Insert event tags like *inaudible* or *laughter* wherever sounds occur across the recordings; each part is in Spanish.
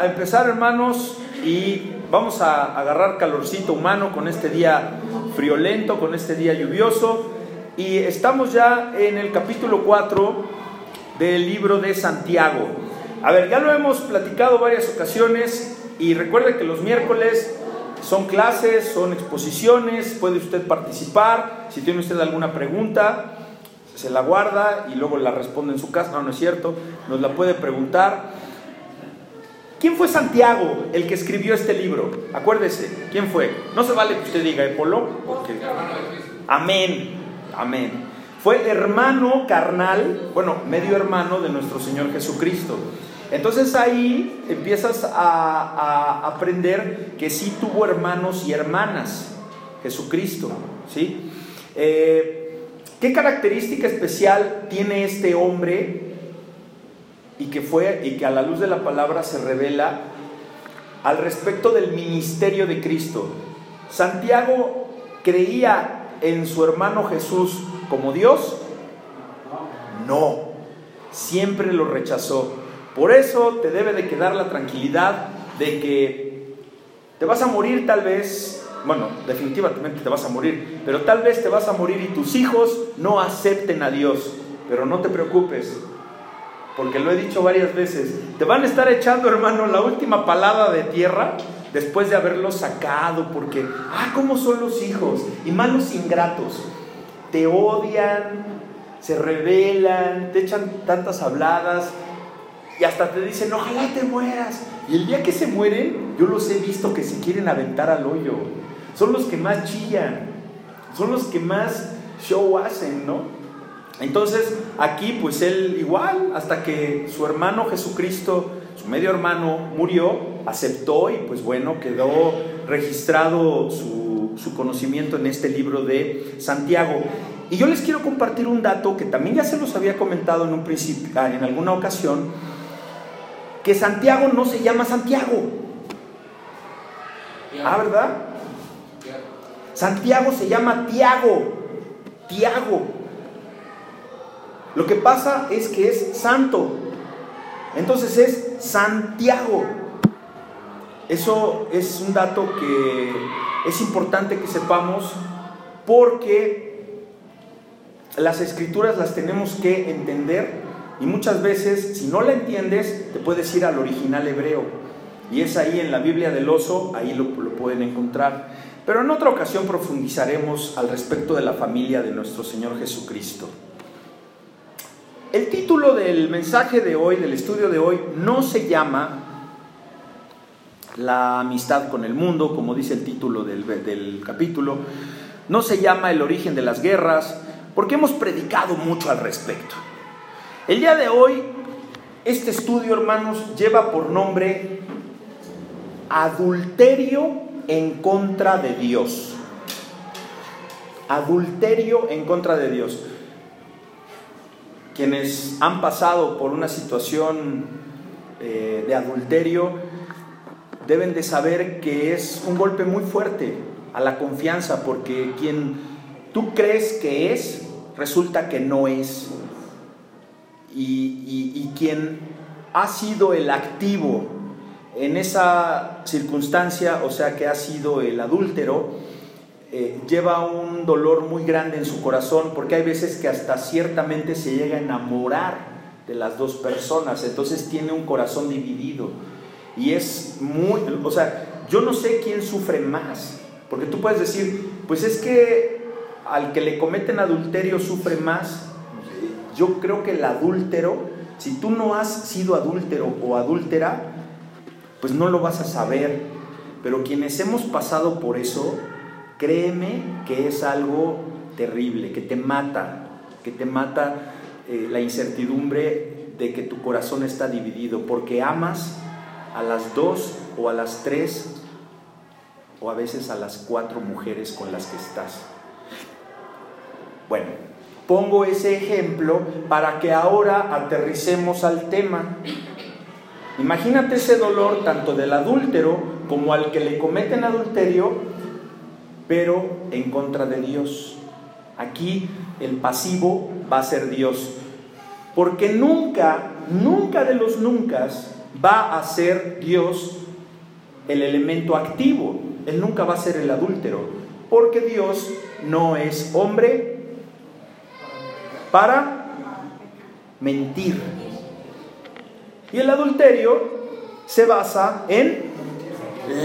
a, empezar, hermanos, y vamos a agarrar calorcito humano con este día friolento, con este día lluvioso. Y estamos ya en el capítulo 4 del libro de Santiago. A ver, ya lo hemos platicado varias ocasiones y recuerde que los miércoles son clases, son exposiciones, puede usted participar. Si tiene usted alguna pregunta, se la guarda y luego la responde en su casa. No, no es cierto, nos la puede preguntar. ¿Quién fue Santiago, el que escribió este libro? Acuérdese, ¿quién fue? No se vale que usted diga, Polo? Amén, amén. Fue hermano carnal, bueno, medio hermano de nuestro Señor Jesucristo. Entonces ahí empiezas a, aprender que sí tuvo hermanos y hermanas, Jesucristo, ¿sí? Eh, ¿Qué característica especial tiene este hombre y que fue y que a la luz de la palabra se revela al respecto del ministerio de Cristo. Santiago creía en su hermano Jesús como Dios? No, siempre lo rechazó. Por eso te debe de quedar la tranquilidad de que te vas a morir tal vez, bueno, definitivamente te vas a morir, pero tal vez te vas a morir y tus hijos no acepten a Dios. Pero no te preocupes, porque lo he dicho varias veces, te van a estar echando, hermano, la última palada de tierra después de haberlos sacado, porque, ah, ¿cómo son los hijos? Y malos ingratos, te odian, se rebelan, te echan tantas habladas y hasta te dicen, ojalá te mueras. Y el día que se mueren, yo los he visto que se quieren aventar al hoyo. Son los que más chillan, son los que más show hacen, ¿no? Entonces aquí pues él igual, hasta que su hermano Jesucristo, su medio hermano, murió, aceptó y pues bueno, quedó registrado su, conocimiento en este libro de Santiago. Y yo les quiero compartir un dato que también ya se los había comentado en un principio, ah, en alguna ocasión, que Santiago no se llama Santiago. Ah, ¿verdad? Santiago se llama Tiago. Tiago. Lo que pasa es que es santo. Entonces es Santiago. Eso es un dato que es importante que sepamos porque las escrituras las tenemos que entender y muchas veces si no la entiendes te puedes ir al original hebreo y es ahí en la Biblia del oso, ahí lo, lo pueden encontrar. Pero en otra ocasión profundizaremos al respecto de la familia de nuestro Señor Jesucristo. El título del mensaje de hoy, del estudio de hoy, no se llama La amistad con el mundo, como dice el título del, capítulo, no se llama El origen de las guerras, porque hemos predicado mucho al respecto. El día de hoy, este estudio, hermanos, lleva por nombre Adulterio en contra de Dios. Adulterio en contra de Dios quienes han pasado por una situación eh, de adulterio deben de saber que es un golpe muy fuerte a la confianza, porque quien tú crees que es, resulta que no es. Y, y quien ha sido el activo en esa circunstancia, o sea que ha sido el adúltero, eh, lleva un dolor muy grande en su corazón porque hay veces que hasta ciertamente se llega a enamorar de las dos personas, entonces tiene un corazón dividido. Y es muy, o sea, yo no sé quién sufre más, porque tú puedes decir, pues es que al que le cometen adulterio sufre más, yo creo que el adúltero, si tú no has sido adúltero o adúltera, pues no lo vas a saber, pero quienes hemos pasado por eso, Créeme que es algo terrible, que te mata, que te mata eh, la incertidumbre de que tu corazón está dividido, porque amas a las dos o a las tres o a veces a las cuatro mujeres con las que estás. Bueno, pongo ese ejemplo para que ahora aterricemos al tema. Imagínate ese dolor tanto del adúltero como al que le cometen adulterio pero en contra de Dios. Aquí el pasivo va a ser Dios. Porque nunca, nunca de los nunca va a ser Dios el elemento activo. Él nunca va a ser el adúltero, porque Dios no es hombre para mentir. Y el adulterio se basa en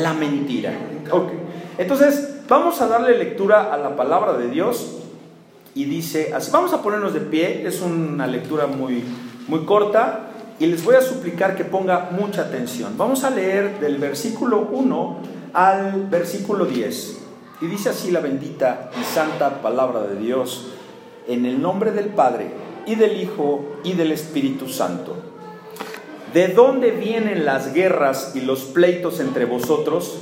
la mentira. Entonces, vamos a darle lectura a la palabra de Dios y dice así. Vamos a ponernos de pie, es una lectura muy, muy corta y les voy a suplicar que ponga mucha atención. Vamos a leer del versículo 1 al versículo 10. Y dice así la bendita y santa palabra de Dios, en el nombre del Padre y del Hijo y del Espíritu Santo. ¿De dónde vienen las guerras y los pleitos entre vosotros?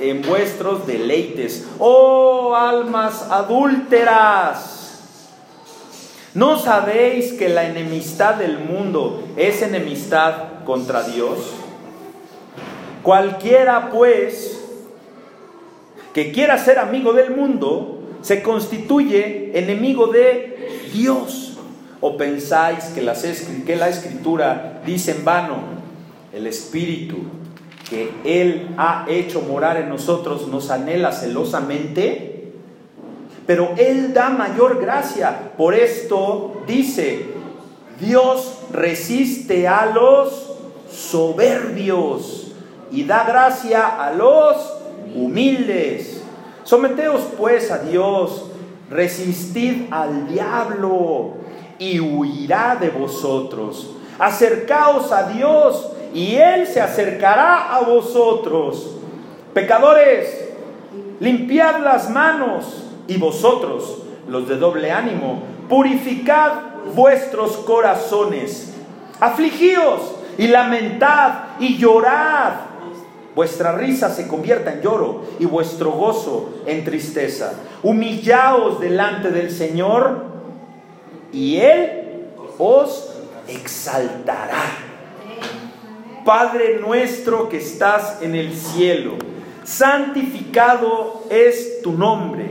en vuestros deleites. Oh almas adúlteras, ¿no sabéis que la enemistad del mundo es enemistad contra Dios? Cualquiera pues que quiera ser amigo del mundo, se constituye enemigo de Dios. ¿O pensáis que, que la escritura dice en vano? el Espíritu que Él ha hecho morar en nosotros nos anhela celosamente, pero Él da mayor gracia. Por esto dice, Dios resiste a los soberbios y da gracia a los humildes. Someteos pues a Dios, resistid al diablo y huirá de vosotros. Acercaos a Dios y Él se acercará a vosotros. Pecadores, limpiad las manos y vosotros, los de doble ánimo, purificad vuestros corazones. Afligíos y lamentad y llorad. Vuestra risa se convierta en lloro y vuestro gozo en tristeza. Humillaos delante del Señor y Él os exaltará. Padre nuestro que estás en el cielo, santificado es tu nombre.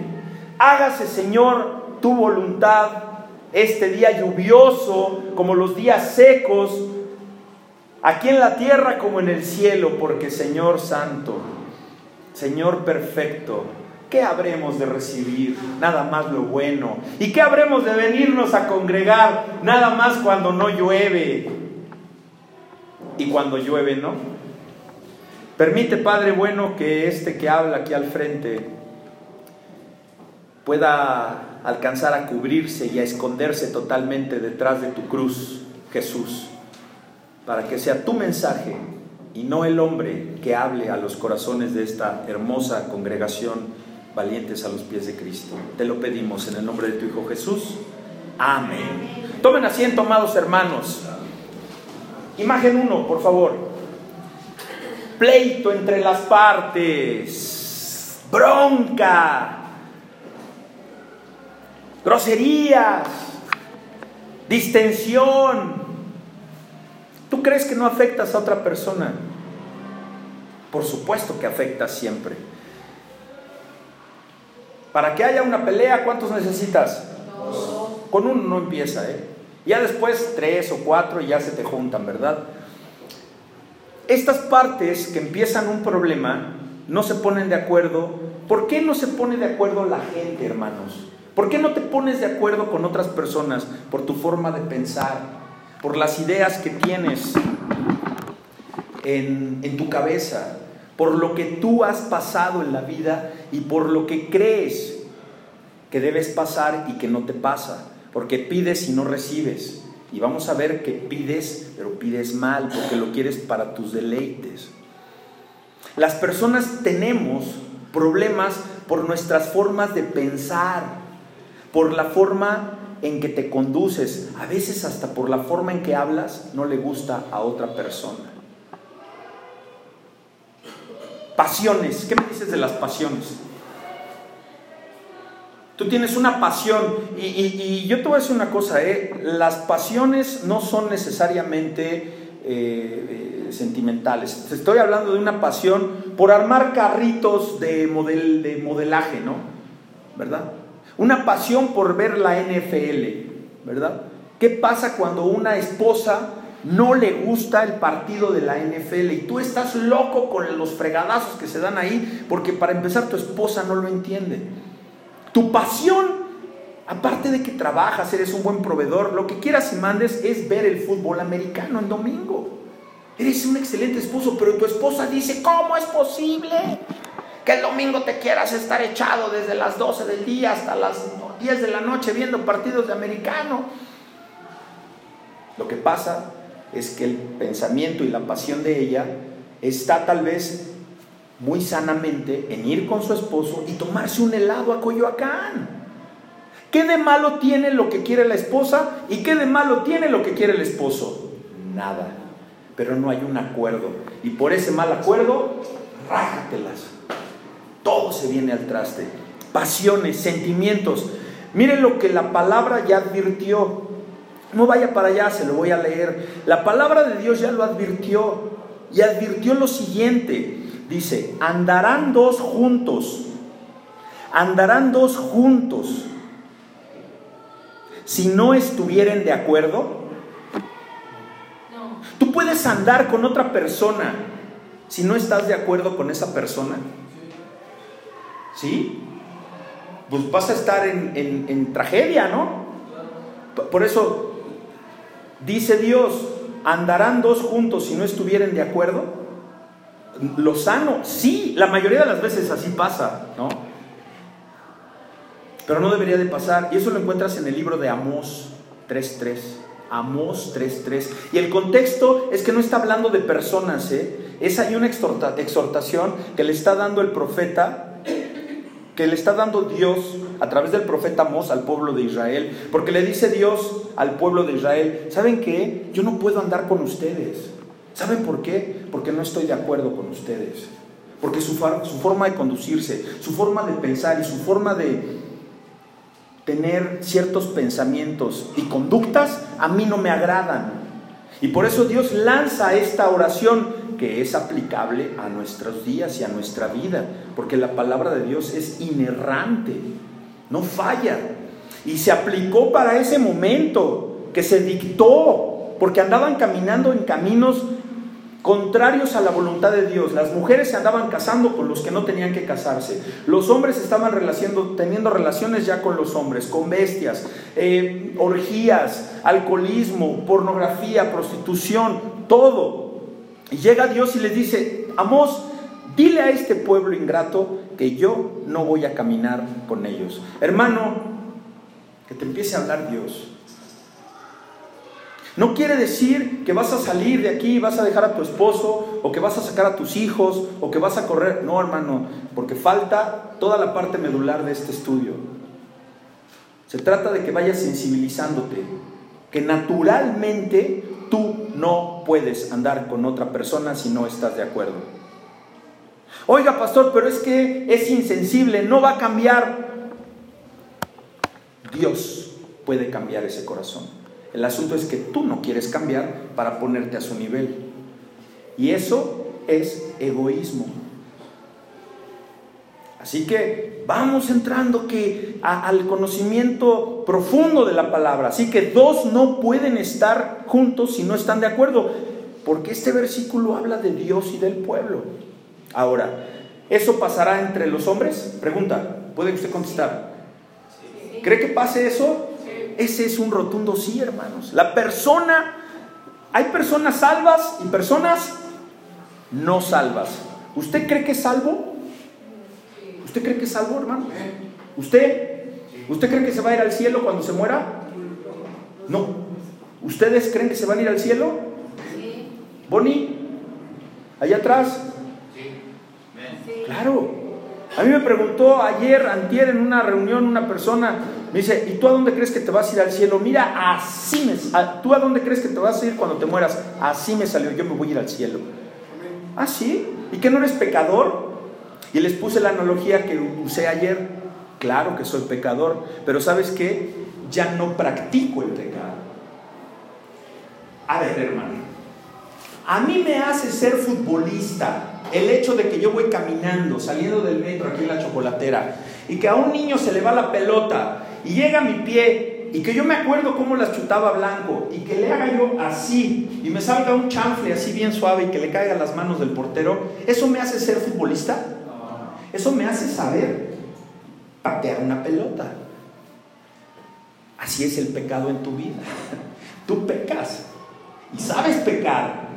Hágase, Señor, tu voluntad este día lluvioso como los días secos, aquí en la tierra como en el cielo, porque Señor Santo, Señor perfecto, ¿qué habremos de recibir? Nada más lo bueno. ¿Y qué habremos de venirnos a congregar? Nada más cuando no llueve y cuando llueve no. Permite, Padre bueno, que este que habla aquí al frente pueda alcanzar a cubrirse y a esconderse totalmente detrás de tu cruz, Jesús, para que sea tu mensaje y no el hombre que hable a los corazones de esta hermosa congregación valientes a los pies de Cristo. Te lo pedimos en el nombre de tu Hijo Jesús. Amén. Tomen asiento, amados hermanos. Imagen 1, por favor. Pleito entre las partes, bronca, groserías, distensión. ¿Tú crees que no afectas a otra persona? Por supuesto que afecta siempre. Para que haya una pelea, ¿cuántos necesitas? Con uno no empieza, ¿eh? Ya después tres o cuatro ya se te juntan, ¿verdad? Estas partes que empiezan un problema no se ponen de acuerdo. ¿Por qué no se pone de acuerdo la gente, hermanos? ¿Por qué no te pones de acuerdo con otras personas por tu forma de pensar, por las ideas que tienes en, en tu cabeza, por lo que tú has pasado en la vida y por lo que crees que debes pasar y que no te pasa? Porque pides y no recibes. Y vamos a ver que pides, pero pides mal, porque lo quieres para tus deleites. Las personas tenemos problemas por nuestras formas de pensar, por la forma en que te conduces, a veces hasta por la forma en que hablas, no le gusta a otra persona. Pasiones. ¿Qué me dices de las pasiones? Tú tienes una pasión y, yo te voy a decir una cosa, ¿eh? las pasiones no son necesariamente eh, eh, sentimentales. Estoy hablando de una pasión por armar carritos de, model, de modelaje, ¿no? ¿Verdad? Una pasión por ver la NFL, ¿verdad? ¿Qué pasa cuando una esposa no le gusta el partido de la NFL y tú estás loco con los fregadazos que se dan ahí porque para empezar tu esposa no lo entiende? Tu pasión, aparte de que trabajas, eres un buen proveedor, lo que quieras y mandes es ver el fútbol americano en domingo. Eres un excelente esposo, pero tu esposa dice, ¿cómo es posible que el domingo te quieras estar echado desde las 12 del día hasta las 10 de la noche viendo partidos de americano? Lo que pasa es que el pensamiento y la pasión de ella está tal vez muy sanamente en ir con su esposo y tomarse un helado a Coyoacán. ¿Qué de malo tiene lo que quiere la esposa y qué de malo tiene lo que quiere el esposo? Nada. Pero no hay un acuerdo. Y por ese mal acuerdo, rájatelas. Todo se viene al traste. Pasiones, sentimientos. Miren lo que la palabra ya advirtió. No vaya para allá, se lo voy a leer. La palabra de Dios ya lo advirtió. Y advirtió lo siguiente. Dice, andarán dos juntos, andarán dos juntos. Si no estuvieren de acuerdo, tú puedes andar con otra persona si no estás de acuerdo con esa persona. ¿Sí? Pues vas a estar en, en tragedia, ¿no? Por eso dice Dios, andarán dos juntos si no estuvieren de acuerdo lo sano. Sí, la mayoría de las veces así pasa, ¿no? Pero no debería de pasar. Y eso lo encuentras en el libro de Amós 3.3. Amós 3.3. Y el contexto es que no está hablando de personas, ¿eh? Es ahí una exhortación que le está dando el profeta, que le está dando Dios a través del profeta Amós al pueblo de Israel. Porque le dice Dios al pueblo de Israel, ¿saben qué? Yo no puedo andar con ustedes. ¿Saben por qué? Porque no estoy de acuerdo con ustedes. Porque su, su forma de conducirse, su forma de pensar y su forma de tener ciertos pensamientos y conductas a mí no me agradan. Y por eso Dios lanza esta oración que es aplicable a nuestros días y a nuestra vida, porque la palabra de Dios es inerrante, no falla. Y se aplicó para ese momento que se dictó, porque andaban caminando en caminos contrarios a la voluntad de Dios. Las mujeres se andaban casando con los que no tenían que casarse. Los hombres estaban teniendo relaciones ya con los hombres, con bestias, eh, orgías, alcoholismo, pornografía, prostitución, todo. Y llega Dios y les dice, Amos, dile a este pueblo ingrato que yo no voy a caminar con ellos. Hermano, que te empiece a hablar Dios. No quiere decir que vas a salir de aquí vas a dejar a tu esposo, o que vas a sacar a tus hijos, o que vas a correr. No, hermano, porque falta toda la parte medular de este estudio. Se trata de que vayas sensibilizándote, que naturalmente tú no puedes andar con otra persona si no estás de acuerdo. Oiga, pastor, pero es que es insensible, no va a cambiar. Dios puede cambiar ese corazón. El asunto es que tú no quieres cambiar para ponerte a su nivel. Y eso es egoísmo. Así que vamos entrando que al conocimiento profundo de la palabra. Así que dos no pueden estar juntos si no están de acuerdo, porque este versículo habla de Dios y del pueblo. Ahora, ¿eso pasará entre los hombres? Pregunta, ¿puede usted contestar? ¿Cree que pase eso? Ese es un rotundo sí, hermanos. La persona, hay personas salvas y personas no salvas. ¿Usted cree que es salvo? ¿Usted cree que es salvo, hermano? ¿Usted? ¿Usted cree que se va a ir al cielo cuando se muera? No. ¿Ustedes creen que se van a ir al cielo? Bonnie, allá atrás. Claro. A mí me preguntó ayer, antier, en una reunión, una persona, me dice, ¿y tú a dónde crees que te vas a ir al cielo? Mira, así me... ¿Tú a dónde crees que te vas a ir cuando te mueras? Así me salió, yo me voy a ir al cielo. ¿Ah, sí? ¿Y que no eres pecador? Y les puse la analogía que usé ayer. Claro que soy pecador, pero ¿sabes qué? Ya no practico el pecado. A ver, hermano, a mí me hace ser futbolista el hecho de que yo voy caminando, saliendo del metro aquí en la chocolatera, y que a un niño se le va la pelota y llega a mi pie y que yo me acuerdo cómo la chutaba Blanco y que le haga yo así y me salga un chanfle así bien suave y que le caiga las manos del portero, ¿eso me hace ser futbolista? Eso me hace saber patear una pelota. Así es el pecado en tu vida. *laughs* Tú pecas y sabes pecar,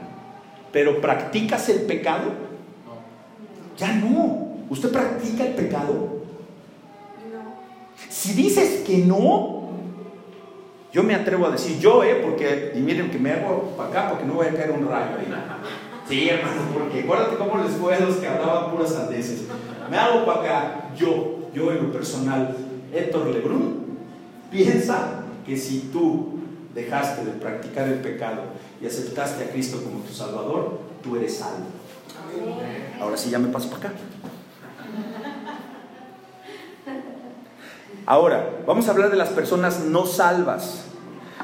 pero ¿practicas el pecado? Ya no. ¿Usted practica el pecado? Si dices que no, yo me atrevo a decir yo, ¿eh? Porque, y miren que me hago para acá porque no voy a caer un rayo ahí. *laughs* Sí, hermano, porque acuérdate cómo les fue a los que hablaban puras sandeces. Me hago para acá, yo, yo en lo personal, Héctor Lebrun, piensa que si tú dejaste de practicar el pecado y aceptaste a Cristo como tu Salvador, tú eres salvo. Ahora sí ya me paso para acá. Ahora, vamos a hablar de las personas no salvas.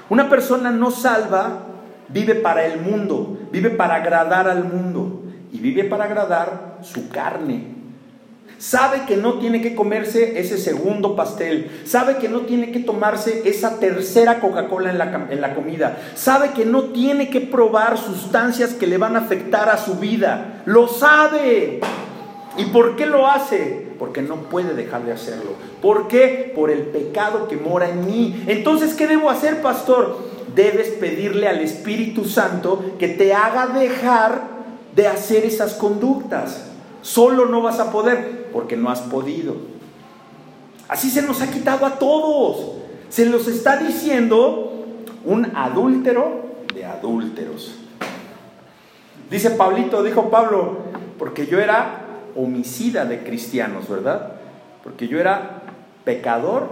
Una persona no salva vive para el mundo, vive para agradar al mundo y vive para agradar su carne. Sabe que no tiene que comerse ese segundo pastel. Sabe que no tiene que tomarse esa tercera Coca-Cola en la, en la, comida. Sabe que no tiene que probar sustancias que le van a afectar a su vida. Lo sabe. ¿Y por qué lo hace? Porque no puede dejar de hacerlo. ¿Por qué? Por el pecado que mora en mí. Entonces, ¿qué debo hacer, pastor? Debes pedirle al Espíritu Santo que te haga dejar de hacer esas conductas. Solo no vas a poder porque no has podido. Así se nos ha quitado a todos. Se los está diciendo un adúltero de adúlteros. Dice Pablito, dijo Pablo, porque yo era homicida de cristianos, ¿verdad? Porque yo era pecador,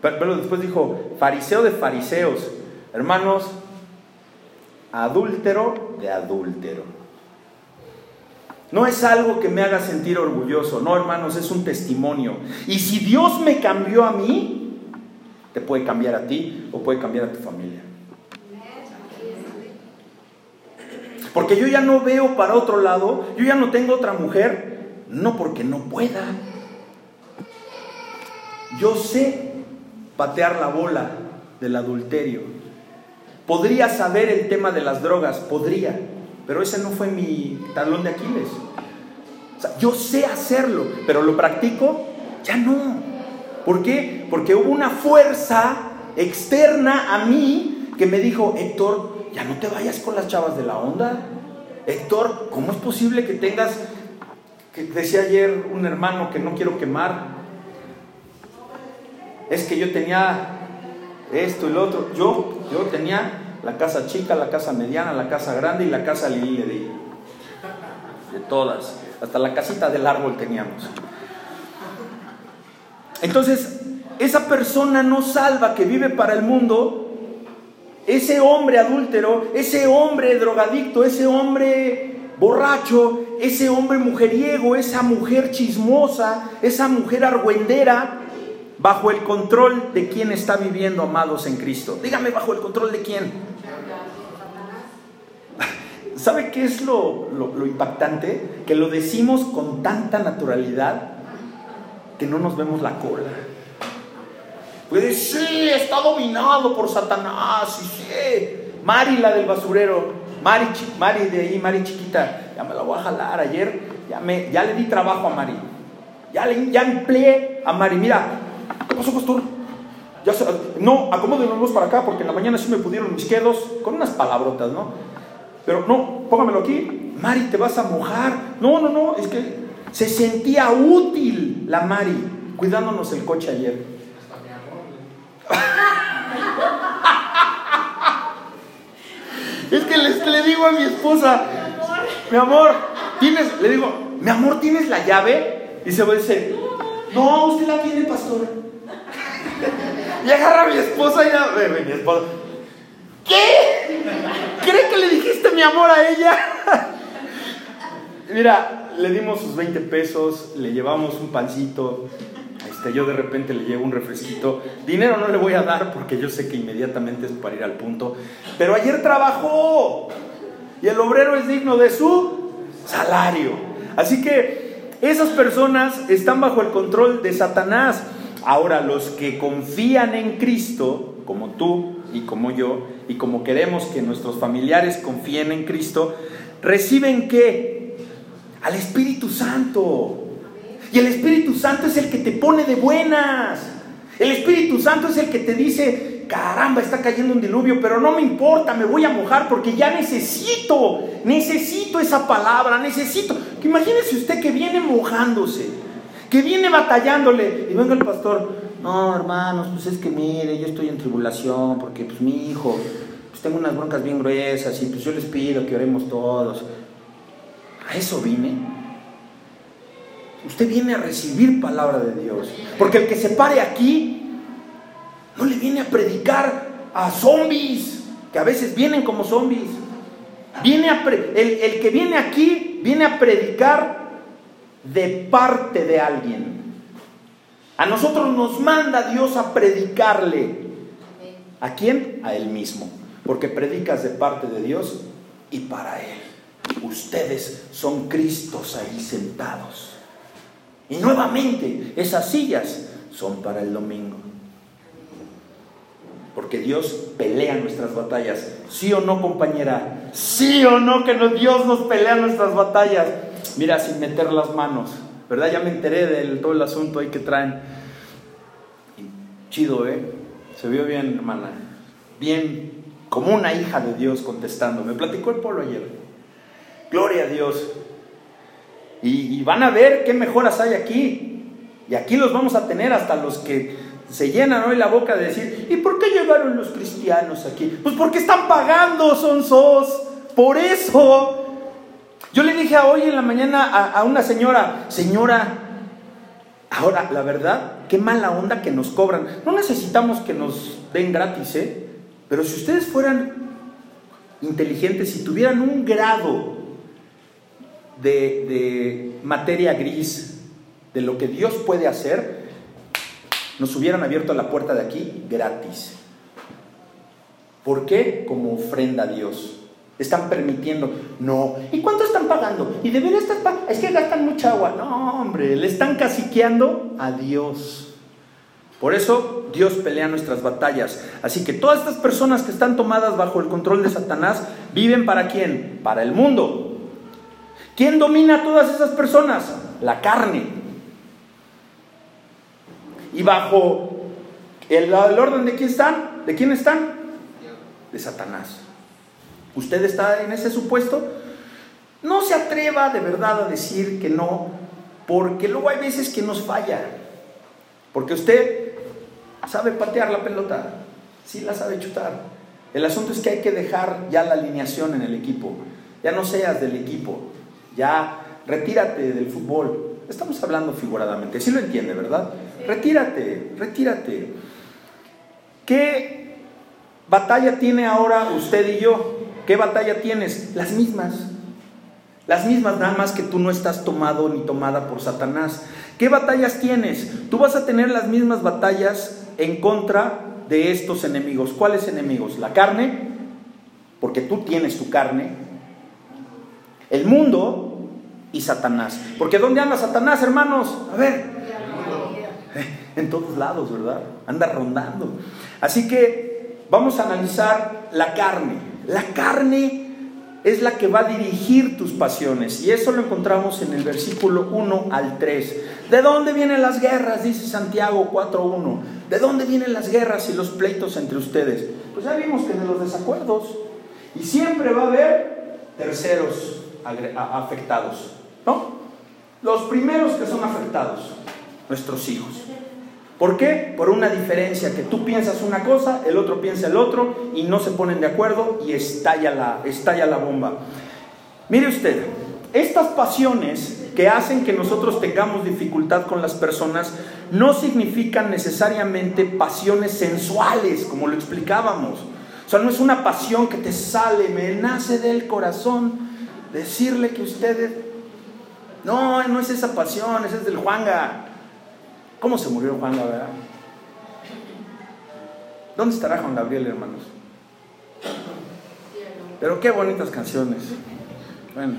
pero después dijo fariseo de fariseos, hermanos, adúltero de adúltero. No es algo que me haga sentir orgulloso, no hermanos, es un testimonio. Y si Dios me cambió a mí, te puede cambiar a ti o puede cambiar a tu familia. Porque yo ya no veo para otro lado, yo ya no tengo otra mujer, no porque no pueda. Yo sé patear la bola del adulterio. Podría saber el tema de las drogas, podría, pero ese no fue mi talón de Aquiles. yo sé hacerlo, pero lo practico, ya no. ¿Por qué? Porque hubo una fuerza externa a mí que me dijo, Héctor, ya no te vayas con las chavas de la onda. Héctor, ¿cómo es posible que tengas que decía ayer un hermano que no quiero quemar, es que yo tenía esto y lo otro. Yo, yo tenía la casa chica, la casa mediana, la casa grande y la casa Lili de, de todas. Hasta la casita del árbol teníamos. Entonces, esa persona no salva que vive para el mundo, ese hombre adúltero, ese hombre drogadicto, ese hombre borracho, ese hombre mujeriego, esa mujer chismosa, esa mujer argüendera, bajo el control de quién está viviendo, amados en Cristo. Dígame, bajo el control de quién. ¿Sabe qué es lo, lo, impactante? Que lo decimos con tanta naturalidad que no nos vemos la cola. Puede sí, está dominado por Satanás, y sí. Mari, la del basurero, Mari, Mari de ahí, Mari chiquita, ya me la voy a jalar. Ayer ya, me, ya le di trabajo a Mari. Ya, le, ya empleé a Mari. Mira, ¿qué pasó, pastor? Ya no, acomódenlos para acá porque en la mañana sí me pudieron mis quedos con unas palabrotas, ¿no? Pero no, póngamelo aquí. Mari, te vas a mojar. No, no, no, es que se sentía útil la Mari cuidándonos el coche ayer. Es que le digo a mi esposa, mi amor, tienes, le digo, mi amor, ¿tienes la llave? Y se va a decir, no, usted la tiene, pastor. Y agarra a mi esposa y ya, mi esposa, ¿qué? ¿Cree que le dijiste mi amor a ella? Mira, le dimos sus 20 pesos, le llevamos un pancito, este, yo de repente le llevo un refresquito. Dinero no le voy a dar porque yo sé que inmediatamente es para ir al punto. Pero ayer trabajó y el obrero es digno de su salario. Así que esas personas están bajo el control de Satanás. Ahora, los que confían en Cristo, como tú y como yo, y como queremos que nuestros familiares confíen en Cristo, reciben qué? Al Espíritu Santo. Y el Espíritu Santo es el que te pone de buenas. El Espíritu Santo es el que te dice, caramba, está cayendo un diluvio, pero no me importa, me voy a mojar porque ya necesito, necesito esa palabra, necesito. Imagínese usted que viene mojándose, que viene batallándole y venga el pastor, no hermanos, pues es que mire, yo estoy en tribulación porque pues mi hijo, pues tengo unas broncas bien gruesas y pues yo les pido que oremos todos. A eso vine. Usted viene a recibir palabra de Dios. Porque el que se pare aquí no le viene a predicar a zombies, que a veces vienen como zombies. Viene a el, el que viene aquí viene a predicar de parte de alguien. A nosotros nos manda Dios a predicarle. ¿A quién? A Él mismo. Porque predicas de parte de Dios y para Él. Ustedes son Cristos ahí sentados. Y nuevamente, esas sillas son para el domingo. Porque Dios pelea nuestras batallas. ¿Sí o no, compañera? ¿Sí o no que Dios nos pelea nuestras batallas? Mira, sin meter las manos. ¿Verdad? Ya me enteré de todo el asunto ahí que traen. Chido, ¿eh? Se vio bien, hermana. Bien, como una hija de Dios contestando. Me platicó el pueblo ayer. Gloria a Dios. Y, van a ver qué mejoras hay aquí. Y aquí los vamos a tener hasta los que se llenan hoy la boca de decir, ¿y por qué llegaron los cristianos aquí? Pues porque están pagando, son sos. Por eso. Yo le dije hoy en la mañana a, a una señora, señora, ahora la verdad, qué mala onda que nos cobran. No necesitamos que nos den gratis, ¿eh? Pero si ustedes fueran inteligentes, si tuvieran un grado de, materia gris, de lo que Dios puede hacer, nos hubieran abierto la puerta de aquí gratis. ¿Por qué? Como ofrenda a Dios. Están permitiendo, no. ¿Y cuánto están pagando? ¿Y de veras están pagando? Es que gastan mucha agua. No, hombre, le están caciqueando a Dios. Por eso Dios pelea nuestras batallas. Así que todas estas personas que están tomadas bajo el control de Satanás viven para quién? Para el mundo. ¿Quién domina a todas esas personas? La carne. Y bajo el, orden de quién están? ¿De quién están? De Satanás. ¿Usted está en ese supuesto? No se atreva de verdad a decir que no, porque luego hay veces que nos falla. Porque usted sabe patear la pelota, sí la sabe chutar. El asunto es que hay que dejar ya la alineación en el equipo. Ya no seas del equipo, ya retírate del fútbol. Estamos hablando figuradamente, sí lo entiende, ¿verdad? Retírate, retírate. ¿Qué batalla tiene ahora usted y yo? ¿Qué batalla tienes? Las mismas. Las mismas, nada más que tú no estás tomado ni tomada por Satanás. ¿Qué batallas tienes? Tú vas a tener las mismas batallas en contra de estos enemigos. ¿Cuáles enemigos? La carne, porque tú tienes tu carne, el mundo y Satanás. Porque ¿dónde anda Satanás, hermanos? A ver. En todos lados, ¿verdad? Anda rondando. Así que vamos a analizar la carne. La carne es la que va a dirigir tus pasiones. Y eso lo encontramos en el versículo 1 al 3. ¿De dónde vienen las guerras? Dice Santiago 4.1. ¿De dónde vienen las guerras y los pleitos entre ustedes? Pues ya vimos que de los desacuerdos. Y siempre va a haber terceros afectados, ¿no? Los primeros que son afectados, nuestros hijos. ¿Por qué? Por una diferencia, que tú piensas una cosa, el otro piensa el otro y no se ponen de acuerdo y estalla la, estalla la bomba. Mire usted, estas pasiones que hacen que nosotros tengamos dificultad con las personas no significan necesariamente pasiones sensuales, como lo explicábamos. O sea, no es una pasión que te sale, me nace del corazón decirle que usted No, no es esa pasión, ese es del Juanga. ¿Cómo se murió Juanga, verdad? ¿Dónde estará Juan Gabriel, hermanos? Pero qué bonitas canciones. Bueno.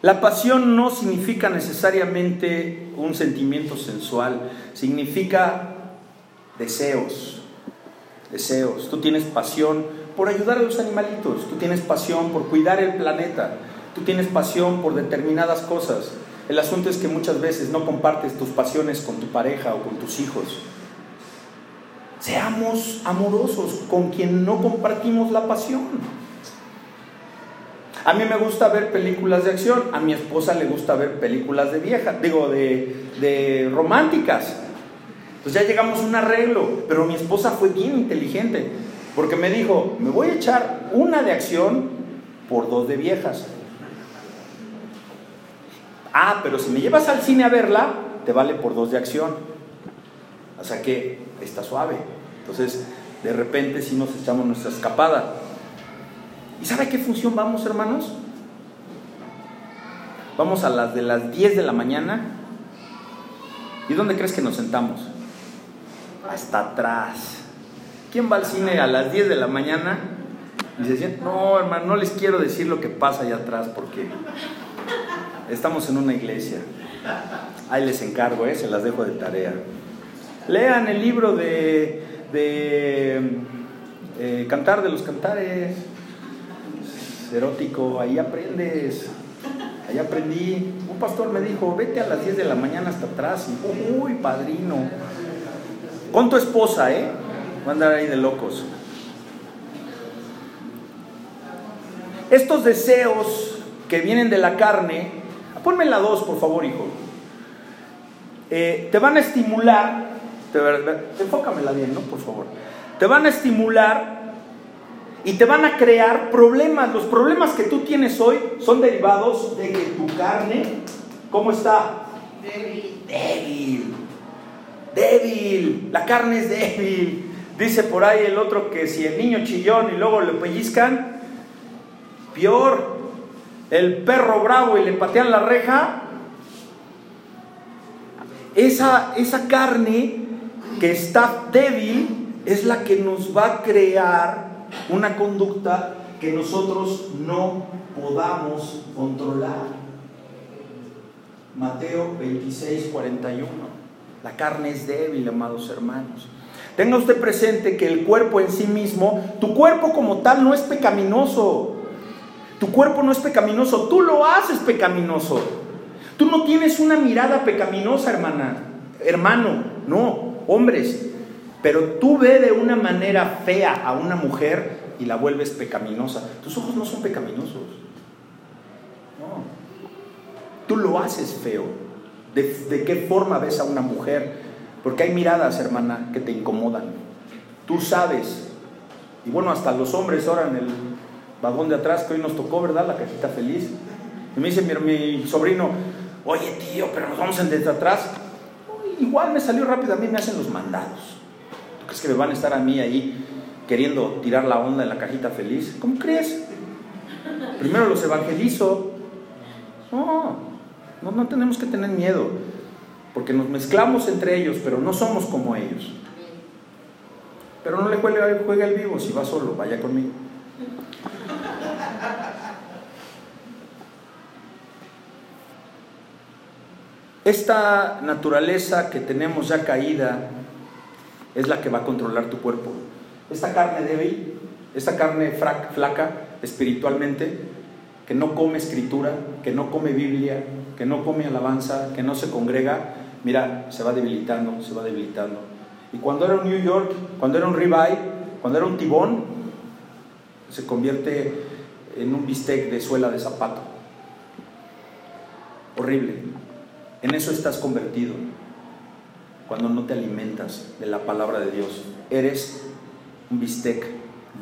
La pasión no significa necesariamente un sentimiento sensual, significa deseos, deseos. Tú tienes pasión por ayudar a los animalitos, tú tienes pasión por cuidar el planeta, tú tienes pasión por determinadas cosas. El asunto es que muchas veces no compartes tus pasiones con tu pareja o con tus hijos. Seamos amorosos con quien no compartimos la pasión. A mí me gusta ver películas de acción, a mi esposa le gusta ver películas de vieja, digo, de, románticas. Pues ya llegamos a un arreglo, pero mi esposa fue bien inteligente, porque me dijo, me voy a echar una de acción por dos de viejas. Ah, pero si me llevas al cine a verla, te vale por dos de acción. O sea que está suave. Entonces, de repente si nos echamos nuestra escapada. ¿Y sabe qué función vamos, hermanos? Vamos a las de las 10 de la mañana. ¿Y dónde crees que nos sentamos? Hasta atrás. ¿Quién va al cine a las 10 de la mañana? Y se no, hermano, no les quiero decir lo que pasa allá atrás porque estamos en una iglesia. Ahí les encargo, ¿eh? se las dejo de tarea. Lean el libro de, de eh, Cantar de los Cantares erótico, ahí aprendes. Ahí aprendí. Un pastor me dijo, vete a las 10 de la mañana hasta atrás. Y, uy, padrino. Con tu esposa, ¿eh? Va a andar ahí de locos. Estos deseos que vienen de la carne, ponme la 2, por favor, hijo. Eh, te van a estimular, te, enfócamela bien, ¿no? Por favor. Te van a estimular y te van a crear problemas. Los problemas que tú tienes hoy son derivados de que tu carne, ¿cómo está? Débil. Débil. Débil. La carne es débil. Dice por ahí el otro que si el niño chillón y luego le pellizcan, peor. El perro bravo y le patean la reja. Esa, esa carne que está débil es la que nos va a crear una conducta que nosotros no podamos controlar. Mateo 26, 41. La carne es débil, amados hermanos. Tenga usted presente que el cuerpo en sí mismo, tu cuerpo como tal no es pecaminoso. Tu cuerpo no es pecaminoso, tú lo haces pecaminoso. Tú no tienes una mirada pecaminosa, hermana, hermano, no, hombres. Pero tú ve de una manera fea a una mujer y la vuelves pecaminosa. Tus ojos no son pecaminosos. No. Tú lo haces feo. ¿De, qué forma ves a una mujer? Porque hay miradas, hermana, que te incomodan. Tú sabes. Y bueno, hasta los hombres ahora en el vagón de atrás que hoy nos tocó, ¿verdad? La cajita feliz. Y me dice mi, sobrino, oye tío, pero nos vamos en desde atrás. igual me salió rápido, a mí me hacen los mandados crees que me van a estar a mí ahí queriendo tirar la onda en la cajita feliz? ¿Cómo crees? Primero los evangelizo. No, no, no tenemos que tener miedo, porque nos mezclamos entre ellos, pero no somos como ellos. Pero no le juegue, juegue al vivo, si va solo, vaya conmigo. Esta naturaleza que tenemos ya caída es la que va a controlar tu cuerpo. Esta carne débil, esta carne flaca espiritualmente, que no come escritura, que no come Biblia, que no come alabanza, que no se congrega, mira, se va debilitando, se va debilitando. Y cuando era un New York, cuando era un ribeye, cuando era un tibón, se convierte en un bistec de suela de zapato. Horrible. En eso estás convertido cuando no te alimentas de la palabra de Dios. Eres un bistec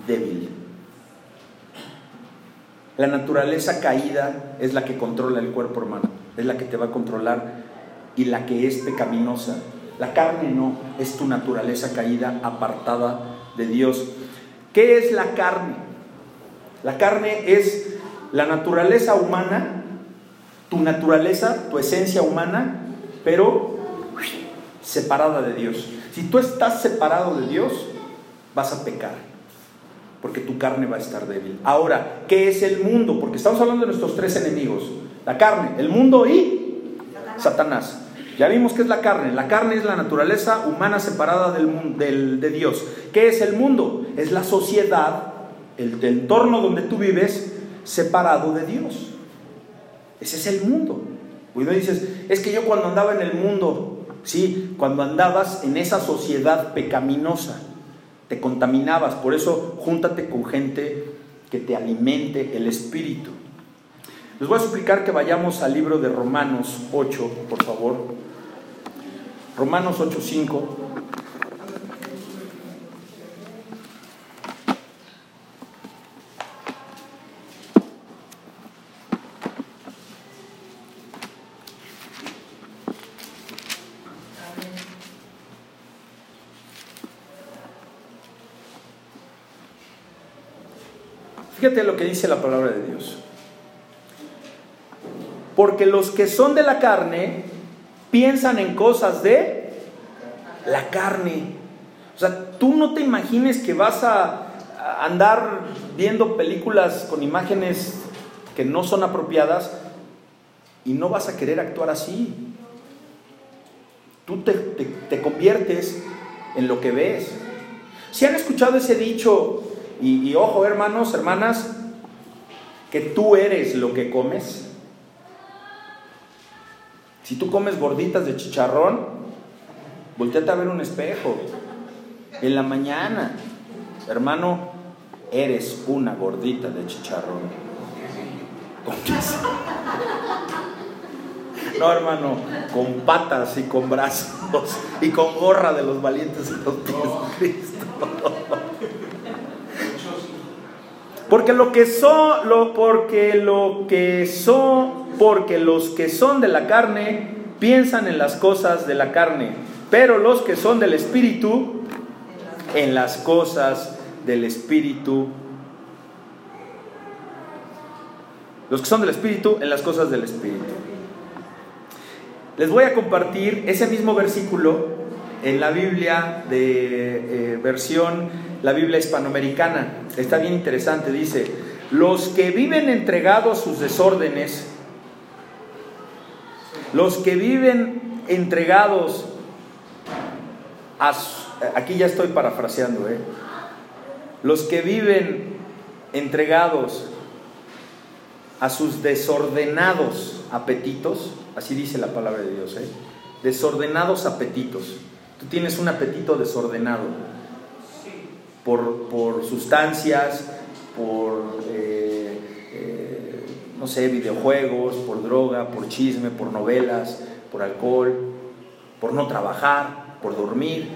débil. La naturaleza caída es la que controla el cuerpo, hermano. Es la que te va a controlar y la que es pecaminosa. La carne no, es tu naturaleza caída, apartada de Dios. ¿Qué es la carne? La carne es la naturaleza humana Tu naturaleza, tu esencia humana, pero separada de Dios. Si tú estás separado de Dios, vas a pecar, porque tu carne va a estar débil. Ahora, ¿qué es el mundo? Porque estamos hablando de nuestros tres enemigos, la carne, el mundo y Satanás. Ya vimos qué es la carne. La carne es la naturaleza humana separada del, de Dios. ¿Qué es el mundo? Es la sociedad, el, entorno donde tú vives, separado de Dios. Ese es el mundo. Y dices, es que yo cuando andaba en el mundo, sí, cuando andabas en esa sociedad pecaminosa, te contaminabas. Por eso, júntate con gente que te alimente el espíritu. Les voy a explicar que vayamos al libro de Romanos 8, por favor. Romanos 8:5. Fíjate lo que dice la palabra de Dios. Porque los que son de la carne piensan en cosas de la carne. O sea, tú no te imagines que vas a andar viendo películas con imágenes que no son apropiadas y no vas a querer actuar así. Tú te, conviertes en lo que ves. Si han escuchado ese dicho, y ojo hermanos, hermanas, que tú eres lo que comes. Si tú comes gorditas de chicharrón, volteate a ver un espejo. En la mañana, hermano, eres una gordita de chicharrón. No, hermano, con patas y con brazos y con gorra de los valientes de los pies de Cristo. Porque lo que son, lo, porque lo que son porque los que son de la carne piensan en las cosas de la carne, pero los que son del Espíritu, en las cosas del Espíritu. Los que son del Espíritu, en las cosas del Espíritu. Les voy a compartir ese mismo versículo en la Biblia de eh, versión, la Biblia hispanoamericana. Está bien interesante, dice, los que viven entregados a sus desórdenes, los que viven entregados a... Aquí ya estoy parafraseando, ¿eh? Los que viven entregados a sus desordenados apetitos, así dice la palabra de Dios, ¿eh? Desordenados apetitos. Tú tienes un apetito desordenado por, por sustancias, por... Eh, eh no sé, videojuegos, por droga, por chisme, por novelas, por alcohol, por no trabajar, por dormir.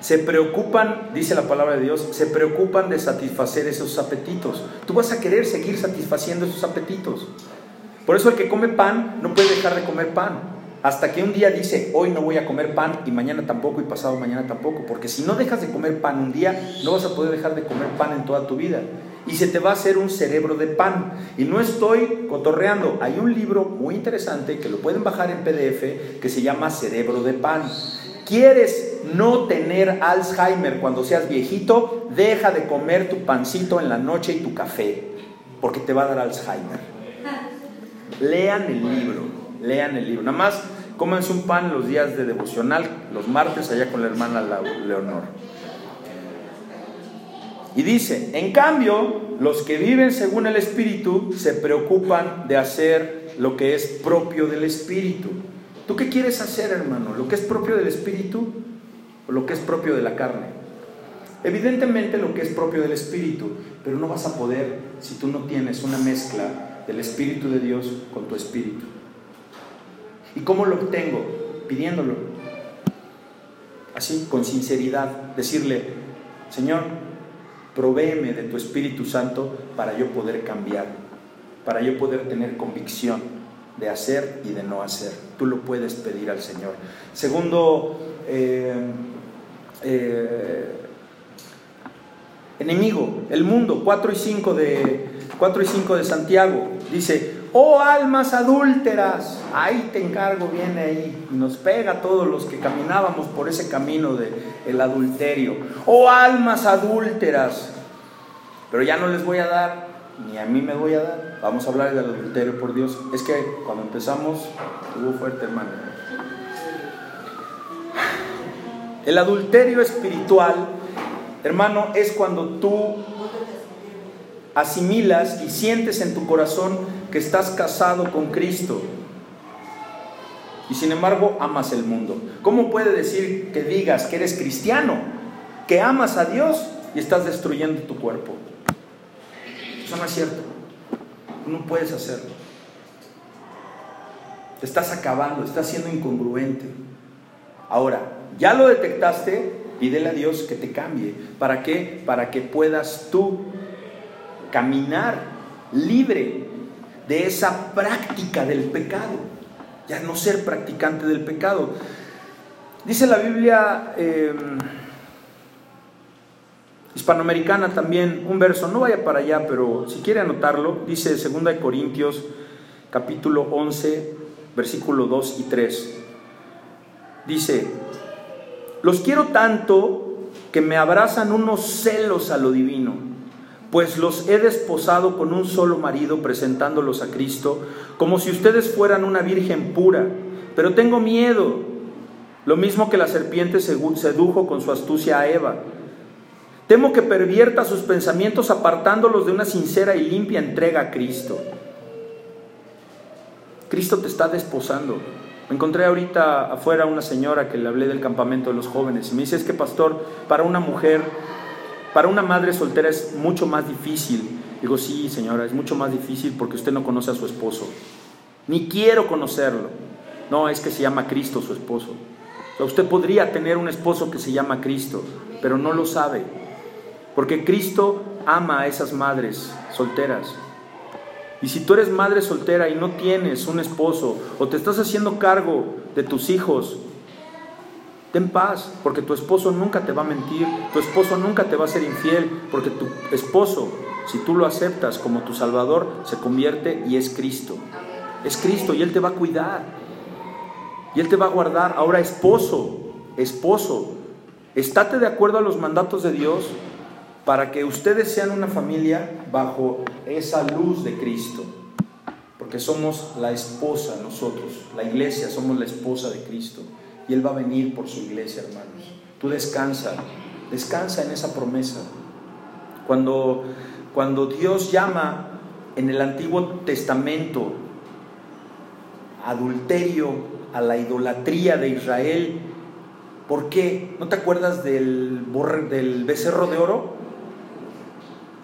Se preocupan, dice la palabra de Dios, se preocupan de satisfacer esos apetitos. Tú vas a querer seguir satisfaciendo esos apetitos. Por eso el que come pan no puede dejar de comer pan. Hasta que un día dice, hoy no voy a comer pan y mañana tampoco y pasado mañana tampoco. Porque si no dejas de comer pan un día, no vas a poder dejar de comer pan en toda tu vida y se te va a hacer un cerebro de pan. Y no estoy cotorreando, hay un libro muy interesante que lo pueden bajar en PDF que se llama Cerebro de Pan. ¿Quieres no tener Alzheimer cuando seas viejito? Deja de comer tu pancito en la noche y tu café, porque te va a dar Alzheimer. Lean el libro, lean el libro. Nada más cómense un pan los días de devocional, los martes allá con la hermana Leonor. Y dice, en cambio, los que viven según el Espíritu se preocupan de hacer lo que es propio del Espíritu. ¿Tú qué quieres hacer, hermano? ¿Lo que es propio del Espíritu o lo que es propio de la carne? Evidentemente lo que es propio del Espíritu, pero no vas a poder si tú no tienes una mezcla del Espíritu de Dios con tu Espíritu. ¿Y cómo lo obtengo? Pidiéndolo. Así, con sinceridad, decirle, Señor, Provéeme de tu Espíritu Santo para yo poder cambiar, para yo poder tener convicción de hacer y de no hacer. Tú lo puedes pedir al Señor. Segundo, eh, eh, enemigo, el mundo, 4 y 5 de, 4 y 5 de Santiago, dice, oh almas adúlteras, ahí te encargo, viene ahí, nos pega a todos los que caminábamos por ese camino del el adulterio, oh almas adúlteras, pero ya no les voy a dar, ni a mí me voy a dar, vamos a hablar del adulterio por Dios, es que cuando empezamos hubo fuerte hermano. El adulterio espiritual, hermano, es cuando tú asimilas y sientes en tu corazón que estás casado con Cristo y sin embargo amas el mundo. ¿Cómo puede decir que digas que eres cristiano, que amas a Dios y estás destruyendo tu cuerpo? Eso no es cierto. No puedes hacerlo. Te estás acabando, estás siendo incongruente. Ahora, ya lo detectaste, pídele a Dios que te cambie. ¿Para qué? Para que puedas tú caminar libre de esa práctica del pecado, ya no ser practicante del pecado. Dice la Biblia em, hispanoamericana también un verso, no vaya para allá, pero si quiere anotarlo, dice 2 Corintios capítulo 11, versículo 2 y 3. Dice, los quiero tanto que me abrazan unos celos a lo divino pues los he desposado con un solo marido presentándolos a Cristo, como si ustedes fueran una virgen pura. Pero tengo miedo, lo mismo que la serpiente sedujo con su astucia a Eva. Temo que pervierta sus pensamientos apartándolos de una sincera y limpia entrega a Cristo. Cristo te está desposando. Me encontré ahorita afuera una señora que le hablé del campamento de los jóvenes y me dice, es que pastor, para una mujer para una madre soltera es mucho más difícil. Digo, sí, señora, es mucho más difícil porque usted no conoce a su esposo. Ni quiero conocerlo. No, es que se llama Cristo su esposo. usted podría tener un esposo que se llama Cristo, pero no lo sabe. Porque Cristo ama a esas madres solteras. Y si tú eres madre soltera y no tienes un esposo o te estás haciendo cargo de tus hijos Ten paz, porque tu esposo nunca te va a mentir, tu esposo nunca te va a ser infiel, porque tu esposo, si tú lo aceptas como tu Salvador, se convierte y es Cristo. Es Cristo y Él te va a cuidar. Y Él te va a guardar. Ahora, esposo, esposo, estate de acuerdo a los mandatos de Dios para que ustedes sean una familia bajo esa luz de Cristo. Porque somos la esposa nosotros, la iglesia somos la esposa de Cristo y Él va a venir por su iglesia, hermanos. Tú descansa, descansa en esa promesa. Cuando, cuando Dios llama en el Antiguo Testamento adulterio a la idolatría de Israel, ¿por qué? ¿No te acuerdas del, del becerro de oro?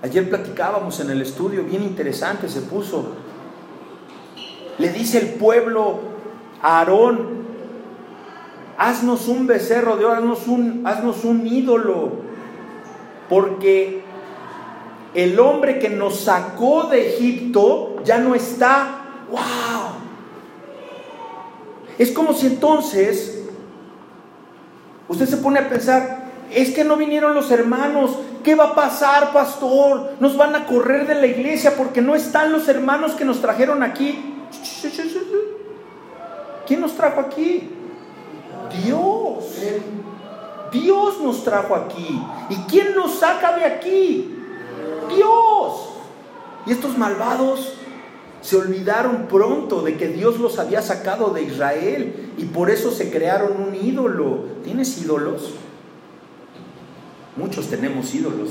Ayer platicábamos en el estudio, bien interesante se puso. Le dice el pueblo a Aarón, haznos un becerro de oro, haznos un, haznos un ídolo, porque el hombre que nos sacó de Egipto ya no está. ¡Wow! Es como si entonces usted se pone a pensar, es que no vinieron los hermanos, ¿qué va a pasar, pastor? Nos van a correr de la iglesia porque no están los hermanos que nos trajeron aquí. ¿Quién nos trajo aquí? Dios. Dios nos trajo aquí. ¿Y quién nos saca de aquí? Dios. Y estos malvados se olvidaron pronto de que Dios los había sacado de Israel y por eso se crearon un ídolo. ¿Tienes ídolos? Muchos tenemos ídolos.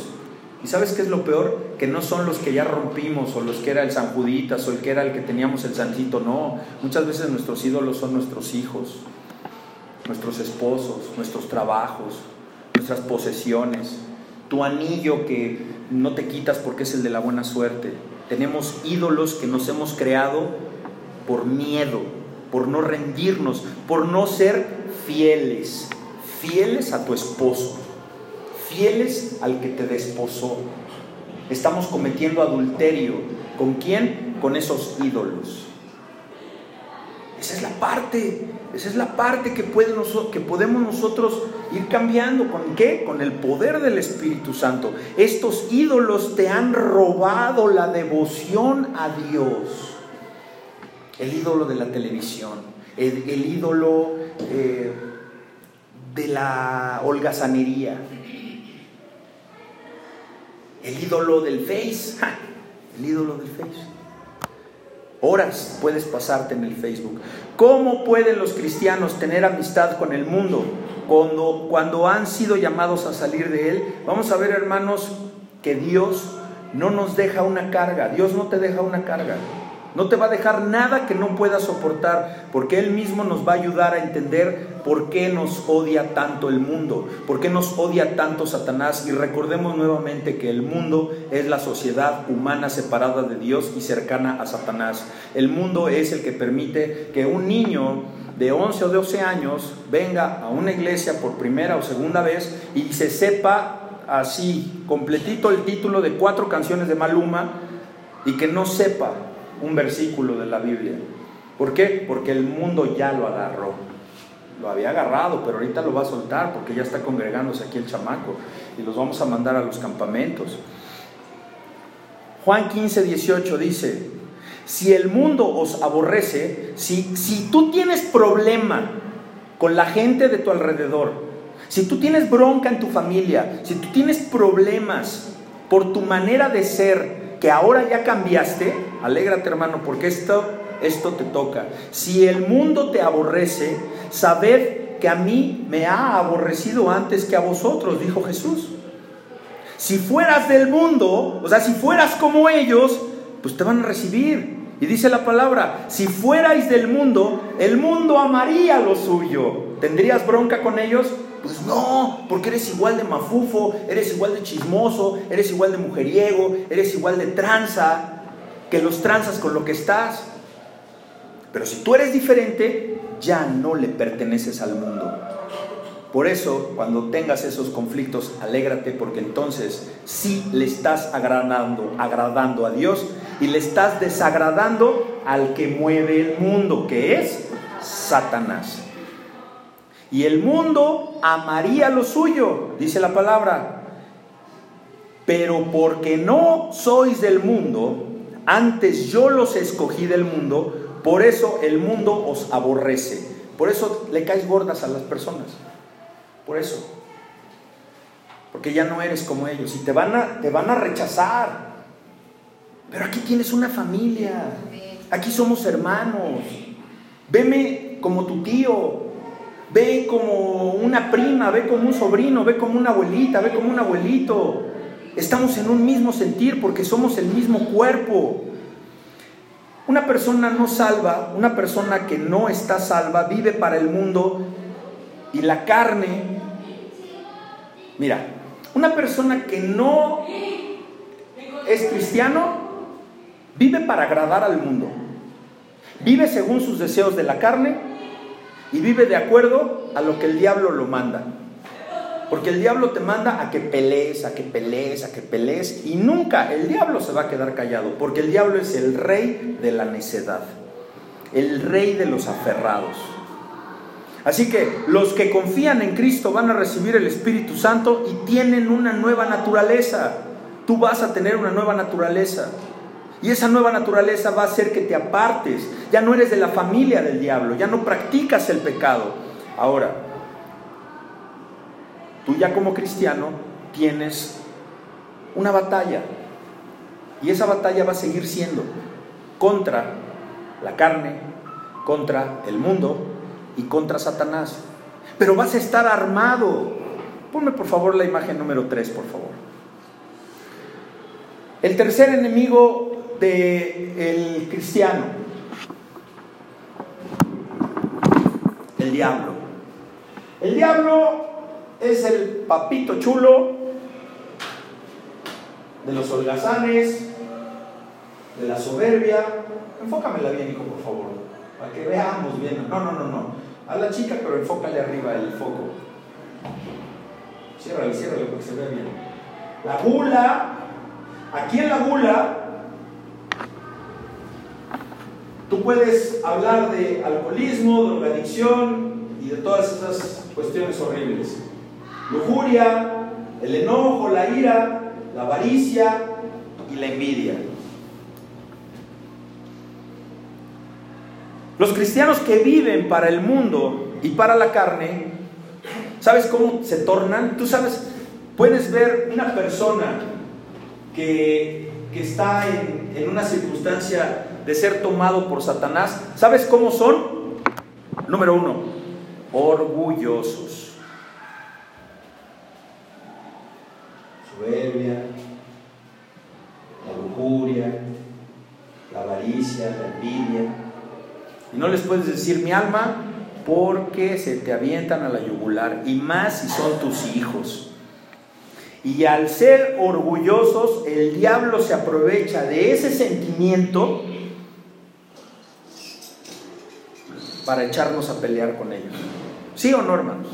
¿Y sabes qué es lo peor? Que no son los que ya rompimos o los que era el San Juditas o el que era el que teníamos el Santito. No, muchas veces nuestros ídolos son nuestros hijos nuestros esposos, nuestros trabajos, nuestras posesiones, tu anillo que no te quitas porque es el de la buena suerte. Tenemos ídolos que nos hemos creado por miedo, por no rendirnos, por no ser fieles, fieles a tu esposo, fieles al que te desposó. Estamos cometiendo adulterio. ¿Con quién? Con esos ídolos. Esa es la parte esa es la parte que, podemos nosotros ir cambiando. ¿Con qué? Con el poder del Espíritu Santo. Estos ídolos te han robado la devoción a Dios. el ídolo de la televisión, el, ídolo eh, de la holgazanería, el ídolo del Face, el ídolo del Face. Horas puedes pasarte en el Facebook. ¿Cómo pueden los cristianos tener amistad con el mundo cuando, cuando han sido llamados a salir de él? Vamos a ver, hermanos, que Dios no nos deja una carga. Dios no te deja una carga. No te va a dejar nada que no puedas soportar, porque Él mismo nos va a ayudar a entender por qué nos odia tanto el mundo, por qué nos odia tanto Satanás. Y recordemos nuevamente que el mundo es la sociedad humana separada de Dios y cercana a Satanás. El mundo es el que permite que un niño de 11 o 12 años venga a una iglesia por primera o segunda vez y se sepa así, completito el título de cuatro canciones de Maluma y que no sepa un versículo de la Biblia. ¿Por qué? Porque el mundo ya lo agarró. Lo había agarrado, pero ahorita lo va a soltar porque ya está congregándose aquí el chamaco y los vamos a mandar a los campamentos. Juan 15, 18 dice, si el mundo os aborrece, si, si tú tienes problema con la gente de tu alrededor, si tú tienes bronca en tu familia, si tú tienes problemas por tu manera de ser, que ahora ya cambiaste, alégrate hermano, porque esto, esto te toca. Si el mundo te aborrece, sabed que a mí me ha aborrecido antes que a vosotros, dijo Jesús. Si fueras del mundo, o sea, si fueras como ellos, pues te van a recibir. Y dice la palabra, si fuerais del mundo, el mundo amaría lo suyo. ¿Tendrías bronca con ellos? Pues no, porque eres igual de mafufo, eres igual de chismoso, eres igual de mujeriego, eres igual de tranza, que los tranzas con lo que estás. Pero si tú eres diferente, ya no le perteneces al mundo. Por eso, cuando tengas esos conflictos, alégrate porque entonces sí le estás agradando, agradando a Dios y le estás desagradando al que mueve el mundo, que es Satanás. Y el mundo amaría lo suyo, dice la palabra. Pero porque no sois del mundo, antes yo los escogí del mundo, por eso el mundo os aborrece. Por eso le caes gordas a las personas. Por eso. Porque ya no eres como ellos y te van a, te van a rechazar. Pero aquí tienes una familia. Aquí somos hermanos. Veme como tu tío, ve como una prima, ve como un sobrino, ve como una abuelita, ve como un abuelito. Estamos en un mismo sentir porque somos el mismo cuerpo. Una persona no salva, una persona que no está salva, vive para el mundo y la carne. Mira, una persona que no es cristiano vive para agradar al mundo. Vive según sus deseos de la carne y vive de acuerdo a lo que el diablo lo manda. Porque el diablo te manda a que pelees, a que pelees, a que pelees. Y nunca el diablo se va a quedar callado. Porque el diablo es el rey de la necedad. El rey de los aferrados. Así que los que confían en Cristo van a recibir el Espíritu Santo y tienen una nueva naturaleza. Tú vas a tener una nueva naturaleza. Y esa nueva naturaleza va a hacer que te apartes. Ya no eres de la familia del diablo, ya no practicas el pecado. Ahora, tú ya como cristiano tienes una batalla. Y esa batalla va a seguir siendo contra la carne, contra el mundo y contra Satanás. Pero vas a estar armado. Ponme por favor la imagen número 3, por favor. El tercer enemigo del cristiano? El diablo. El diablo es el papito chulo de los holgazanes, de la soberbia. Enfócamela bien, hijo, por favor, para que veamos bien. No, no, no, no. A la chica, pero enfócale arriba el foco. Ciérrale, ciérrale para que se vea bien. La gula, aquí en la gula Tú puedes hablar de alcoholismo, drogadicción y de todas esas cuestiones horribles. Lujuria, el enojo, la ira, la avaricia y la envidia. Los cristianos que viven para el mundo y para la carne, ¿sabes cómo se tornan? Tú sabes, puedes ver una persona que, está en, en una circunstancia de ser tomado por Satanás. ¿Sabes cómo son? Número uno, orgullosos. Soberbia, la lujuria, la avaricia, la envidia. Y no les puedes decir mi alma porque se te avientan a la yugular y más si son tus hijos. Y al ser orgullosos, el diablo se aprovecha de ese sentimiento para echarnos a pelear con ellos. ¿Sí o no, hermanos?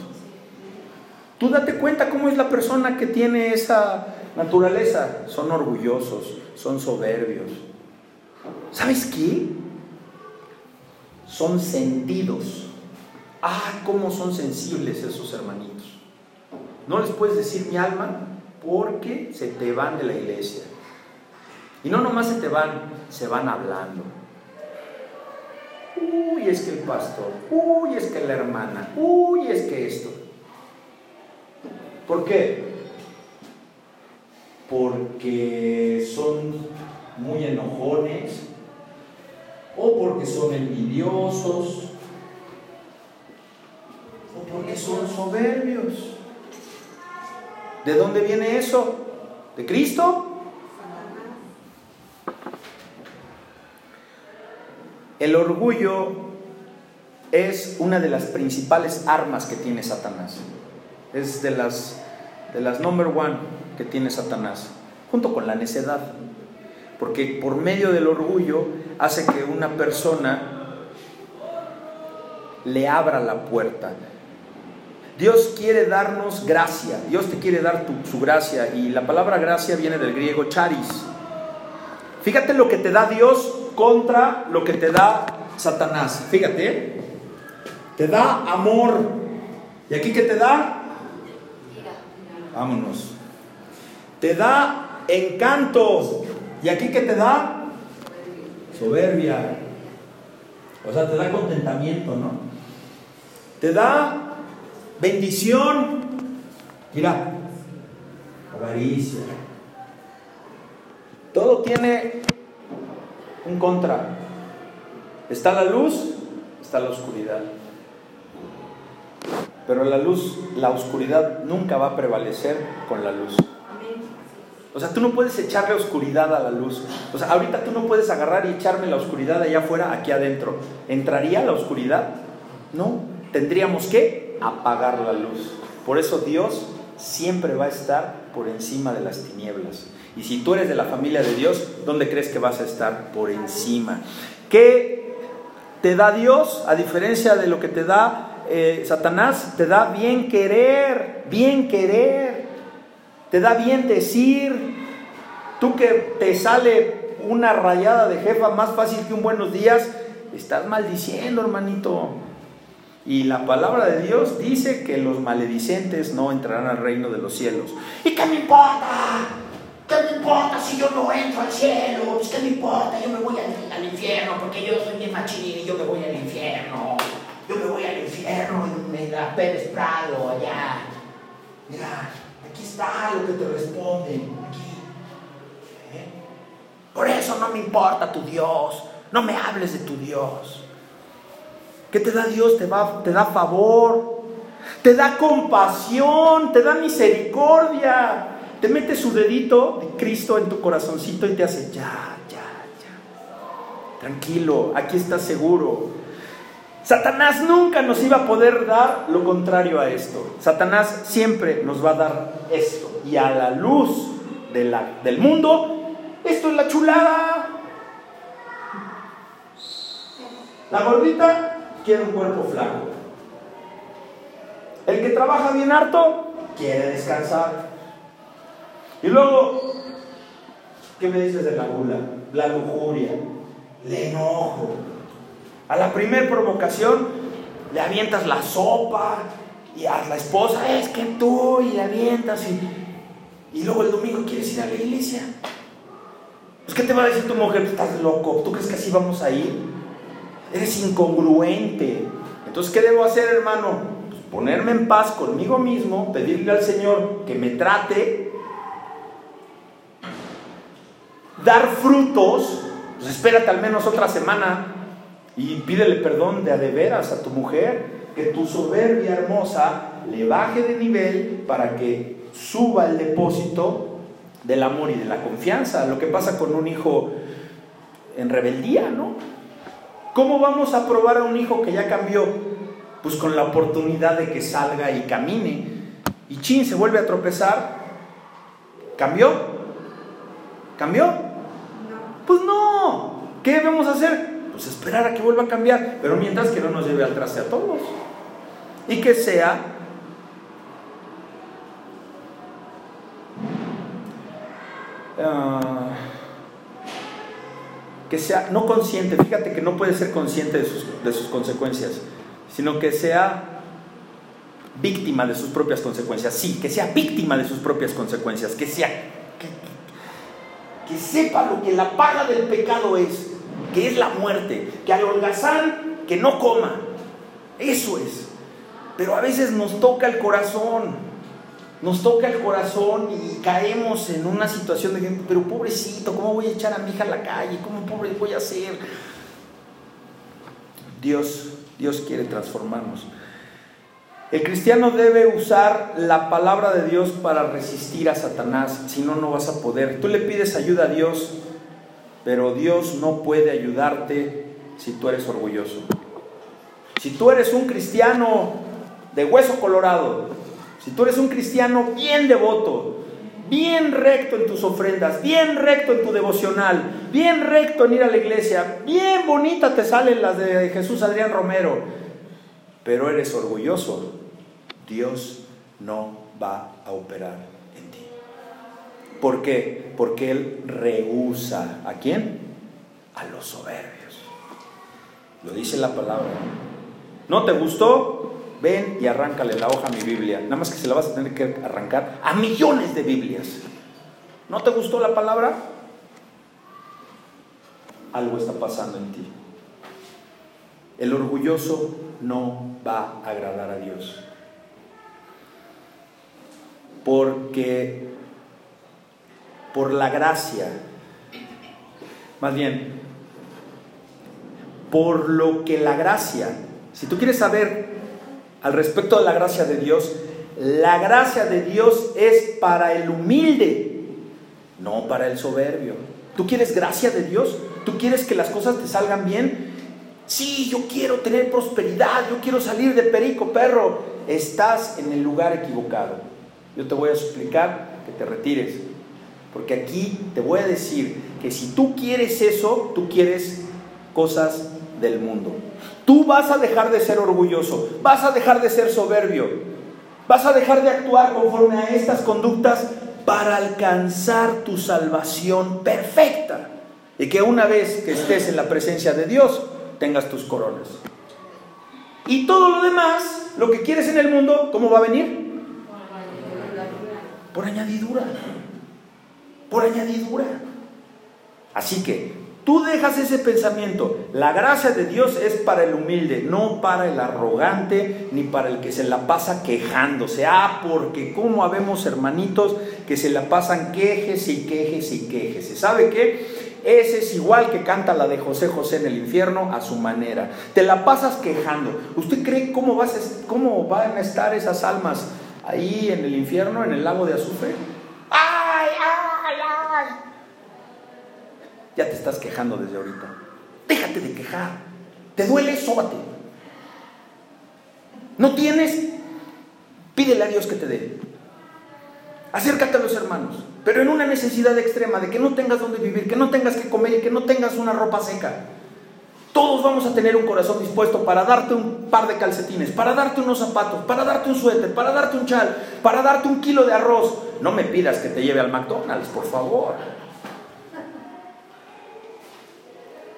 Tú date cuenta cómo es la persona que tiene esa naturaleza. Son orgullosos, son soberbios. ¿Sabes qué? Son sentidos. Ah, cómo son sensibles esos hermanitos. No les puedes decir mi alma porque se te van de la iglesia. Y no nomás se te van, se van hablando. Uy, es que el pastor, uy, es que la hermana, uy, es que esto. ¿Por qué? Porque son muy enojones o porque son envidiosos o porque son soberbios. ¿De dónde viene eso? ¿De Cristo? El orgullo es una de las principales armas que tiene Satanás. Es de las, de las number one que tiene Satanás, junto con la necedad. Porque por medio del orgullo hace que una persona le abra la puerta. Dios quiere darnos gracia, Dios te quiere dar su gracia y la palabra gracia viene del griego charis. Fíjate lo que te da Dios contra lo que te da Satanás. Fíjate, te da amor. ¿Y aquí qué te da? Vámonos. Te da encanto. ¿Y aquí qué te da? Soberbia. O sea, te da contentamiento, ¿no? Te da bendición. Mira, avaricia. Todo tiene un contra. Está la luz, está la oscuridad. Pero la luz, la oscuridad nunca va a prevalecer con la luz. O sea, tú no puedes echarle oscuridad a la luz. O sea, ahorita tú no puedes agarrar y echarme la oscuridad allá afuera, aquí adentro. ¿Entraría la oscuridad? No. Tendríamos que apagar la luz. Por eso Dios siempre va a estar por encima de las tinieblas. Y si tú eres de la familia de Dios, ¿dónde crees que vas a estar? Por encima. ¿Qué te da Dios a diferencia de lo que te da eh, Satanás? Te da bien querer, bien querer. Te da bien decir. Tú que te sale una rayada de jefa más fácil que un buenos días, estás maldiciendo, hermanito. Y la palabra de Dios dice que los maledicentes no entrarán al reino de los cielos. ¿Y qué me importa? ¿Qué me importa si yo no entro al cielo? Pues, ¿Qué me importa? Yo me voy al, infierno porque yo soy bien machín y yo me voy al infierno. Yo me voy al infierno en, la Pérez Prado, allá. Mira, aquí está lo que te responden. Aquí. ¿Eh? Por eso no me importa tu Dios. No me hables de tu Dios. ¿Qué te da Dios? Te, va, te da favor, te da compasión, te da misericordia te mete su dedito de Cristo en tu corazoncito y te hace, ya, ya, ya. Tranquilo, aquí estás seguro. Satanás nunca nos iba a poder dar lo contrario a esto. Satanás siempre nos va a dar esto. Y a la luz la, del mundo, esto es la chulada. La gordita quiere un cuerpo flaco. El que trabaja bien harto quiere descansar. Y luego, ¿qué me dices de la gula? La lujuria, el enojo. A la primera provocación le avientas la sopa y a la esposa, es que tú, y le avientas y, y luego el domingo quieres ir a la iglesia. Pues, ¿qué te va a decir tu mujer? Estás loco, ¿tú crees que así vamos a ir? Eres incongruente. Entonces, ¿qué debo hacer, hermano? Pues ponerme en paz conmigo mismo, pedirle al Señor que me trate, dar frutos. Pues espérate al menos otra semana y pídele perdón de a de veras a tu mujer, que tu soberbia hermosa le baje de nivel para que suba el depósito del amor y de la confianza. Lo que pasa con un hijo en rebeldía, ¿no? ¿Cómo vamos a probar a un hijo que ya cambió? Pues con la oportunidad de que salga y camine. Y chin, se vuelve a tropezar. ¿Cambió? ¿Cambió? Pues no. ¿Qué debemos hacer? Pues esperar a que vuelva a cambiar. Pero mientras que no nos lleve al traste a todos. Y que sea uh, que sea no consciente, fíjate que no puede ser consciente de sus consecuencias, sino que sea víctima de sus propias consecuencias. Sí, que sea víctima de sus propias consecuencias, que sea que, sepa lo que la paga del pecado es, que es la muerte, que al holgazán que no coma. Eso es. Pero a veces nos toca el corazón nos toca el corazón y caemos en una situación de pero pobrecito, ¿cómo voy a echar a mi hija a la calle? ¿Cómo pobre voy a hacer? Dios, Dios quiere transformarnos. El cristiano debe usar la palabra de Dios para resistir a Satanás, si no, no vas a poder. Tú le pides ayuda a Dios, pero Dios no puede ayudarte si tú eres orgulloso. Si tú eres un cristiano de hueso colorado, si tú eres un cristiano bien devoto, bien recto en tus ofrendas, bien recto en tu devocional, bien recto en ir a la iglesia, bien bonita te salen las de Jesús Adrián Romero, pero eres orgulloso, Dios no va a operar en ti. ¿Por qué? Porque Él rehúsa. ¿A quién? A los soberbios. Lo dice la palabra. ¿No te gustó? ven y arráncale la hoja a mi Biblia. Nada más que se la vas a tener que arrancar a millones de Biblias. ¿No te gustó la palabra? Algo está pasando en ti. El orgulloso no va a agradar a Dios. Porque por la gracia, más bien, por lo que la gracia, si tú quieres saber al respecto de la gracia de Dios, la gracia de Dios es para el humilde, no para el soberbio. ¿Tú quieres gracia de Dios? ¿Tú quieres que las cosas te salgan bien? Sí, yo quiero tener prosperidad, yo quiero salir de perico, perro. Estás en el lugar equivocado. Yo te voy a explicar que te retires. Porque aquí te voy a decir que si tú quieres eso, tú quieres cosas del mundo. Tú vas a dejar de ser orgulloso, vas a dejar de ser soberbio, vas a dejar de actuar conforme a estas conductas para alcanzar tu salvación perfecta. Y que una vez que estés en la presencia de Dios, tengas tus coronas. Y todo lo demás, lo que quieres en el mundo, ¿cómo va a venir? Por añadidura. Por añadidura. Así que Tú dejas ese pensamiento. La gracia de Dios es para el humilde, no para el arrogante ni para el que se la pasa quejándose. Ah, porque como habemos hermanitos que se la pasan quejes y quejes y quejes. ¿Sabe qué? Ese es igual que canta la de José José en el infierno a su manera. Te la pasas quejando. ¿Usted cree cómo, van a estar esas almas ahí en el infierno, en el lago de azufre? ¡Ay, ay, ay! ya te estás quejando desde ahorita. Déjate de quejar. ¿Te duele? Sóbate. ¿No tienes? Pídele a Dios que te dé. Acércate a los hermanos, pero en una necesidad extrema de que no tengas donde vivir, que no tengas que comer y que no tengas una ropa seca. Todos vamos a tener un corazón dispuesto para darte un par de calcetines, para darte unos zapatos, para darte un suéter, para darte un chal, para darte un kilo de arroz. No me pidas que te lleve al McDonald's, por favor.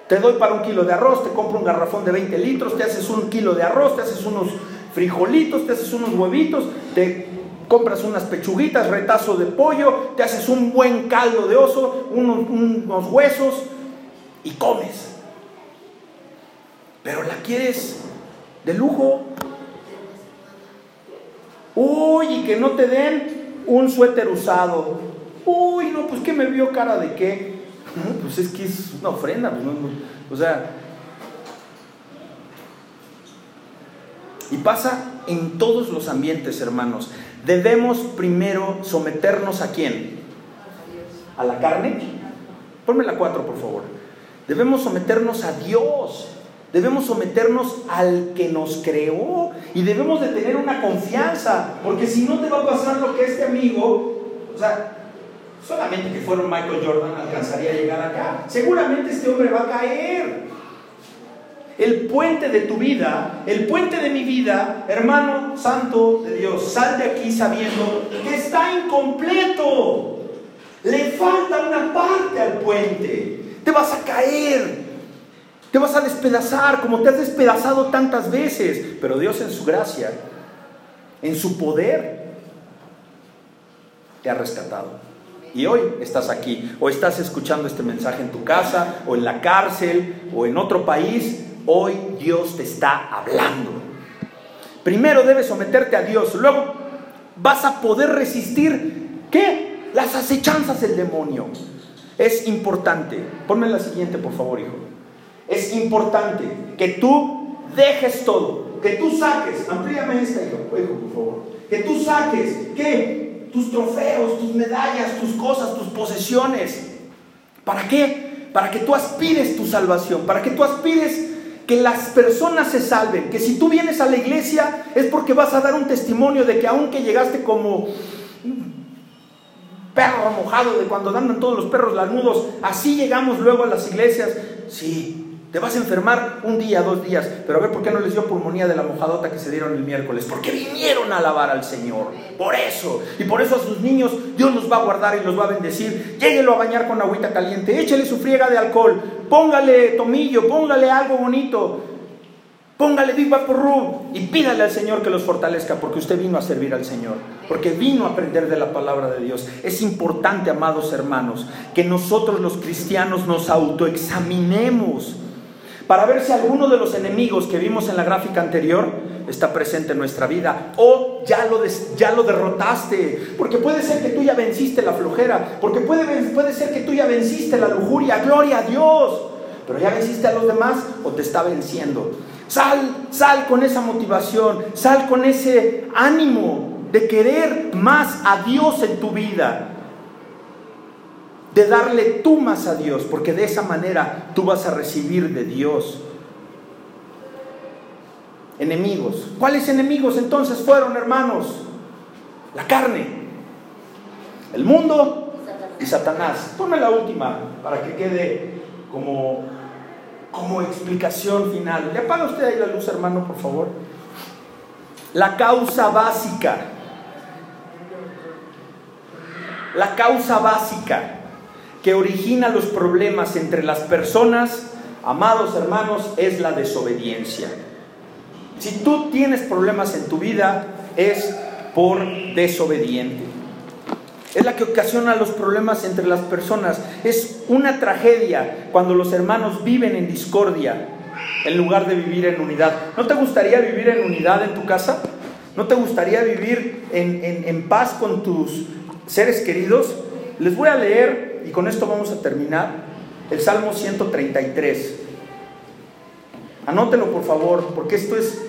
Te doy para un kilo de arroz, te compro un garrafón de 20 litros, te haces un kilo de arroz, te haces unos frijolitos, te haces unos huevitos, te compras unas pechuguitas, retazo de pollo, te haces un buen caldo de oso, unos, huesos y comes. pero la quieres de lujo. Uy, y que no te den un suéter usado. Uy, no, pues que me vio cara de qué. pues es que es una ofrenda. Pues o sea, y pasa en todos los ambientes, hermanos. Debemos primero someternos a quién? ¿A la carne? Ponme la cuatro, por favor. Debemos someternos a Dios. Debemos someternos al que nos creó y debemos de tener una confianza, porque si no te va a pasar lo que este amigo, o sea, solamente que fuera Michael Jordan alcanzaría a llegar acá. Seguramente este hombre va a caer. El puente de tu vida, el puente de mi vida, hermano santo de Dios, sal de aquí sabiendo que está incompleto. Le falta una parte al puente. Te vas a caer. Te vas a despedazar como te has despedazado tantas veces. Pero Dios en su gracia, en su poder, te ha rescatado. Y hoy estás aquí, o estás escuchando este mensaje en tu casa, o en la cárcel, o en otro país. Hoy Dios te está hablando. Primero debes someterte a Dios, luego vas a poder resistir, ¿qué? Las acechanzas del demonio. Es importante, ponme la siguiente por favor, hijo. Es importante que tú dejes todo, que tú saques, amplíame esta, hijo, hijo por favor, que tú saques, ¿qué? Tus trofeos, tus medallas, tus cosas, tus posesiones. ¿Para qué? Para que tú aspires tu salvación, para que tú aspires que las personas se salven, que si tú vienes a la iglesia es porque vas a dar un testimonio de que aunque llegaste como perro mojado de cuando andan todos los perros lanudos, así llegamos luego a las iglesias. Sí, te vas a enfermar un día, dos días, pero a ver por qué no les dio pulmonía de la mojadota que se dieron el miércoles. Porque vinieron a alabar al Señor. Por eso. Y por eso a sus niños Dios los va a guardar y los va a bendecir. Lléguelo a bañar con agüita caliente. Échale su friega de alcohol. Póngale tomillo. Póngale algo bonito. Póngale Big Rub y pídale al Señor que los fortalezca porque usted vino a servir al Señor, porque vino a aprender de la palabra de Dios. Es importante, amados hermanos, que nosotros los cristianos nos autoexaminemos para ver si alguno de los enemigos que vimos en la gráfica anterior está presente en nuestra vida o ya lo, ya lo derrotaste, porque puede ser que tú ya venciste la flojera, porque puede, puede ser que tú ya venciste la lujuria, gloria a Dios, pero ya venciste a los demás o te está venciendo. Sal, sal con esa motivación, sal con ese ánimo de querer más a Dios en tu vida de darle tú más a Dios, porque de esa manera tú vas a recibir de Dios. Enemigos. ¿Cuáles enemigos entonces fueron, hermanos? La carne, el mundo y Satanás. Tome la última para que quede como, como explicación final. ¿Le apaga usted ahí la luz, hermano, por favor? La causa básica. La causa básica que origina los problemas entre las personas, amados hermanos, es la desobediencia. Si tú tienes problemas en tu vida, es por desobediente. Es la que ocasiona los problemas entre las personas. Es una tragedia cuando los hermanos viven en discordia en lugar de vivir en unidad. ¿No te gustaría vivir en unidad en tu casa? ¿No te gustaría vivir en, en paz con tus seres queridos? Les voy a leer y con esto vamos a terminar, el Salmo 133. Anótelo por favor, porque esto es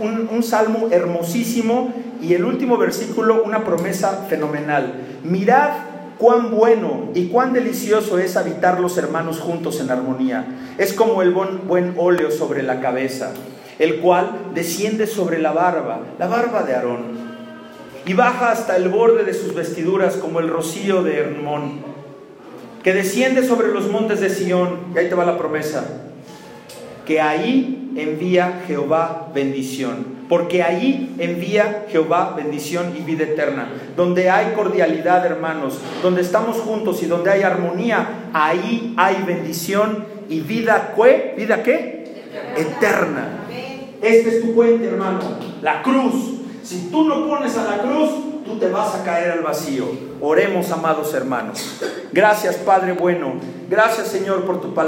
un, salmo hermosísimo y el último versículo una promesa fenomenal. Mirad cuán bueno y cuán delicioso es habitar los hermanos juntos en armonía. Es como el buen, buen óleo sobre la cabeza, el cual desciende sobre la barba, la barba de Aarón, y baja hasta el borde de sus vestiduras como el rocío de Hermón que desciende sobre los montes de Sión, y ahí te va la promesa, que ahí envía Jehová bendición, porque ahí envía Jehová bendición y vida eterna. Donde hay cordialidad, hermanos, donde estamos juntos y donde hay armonía, ahí hay bendición y vida, ¿qué? ¿Vida qué? Eterna. Este es tu puente, hermano, la cruz. Si tú no pones a la cruz, tú te vas a caer al vacío. Oremos, amados hermanos. Gracias, Padre bueno. Gracias, Señor, por tu palabra.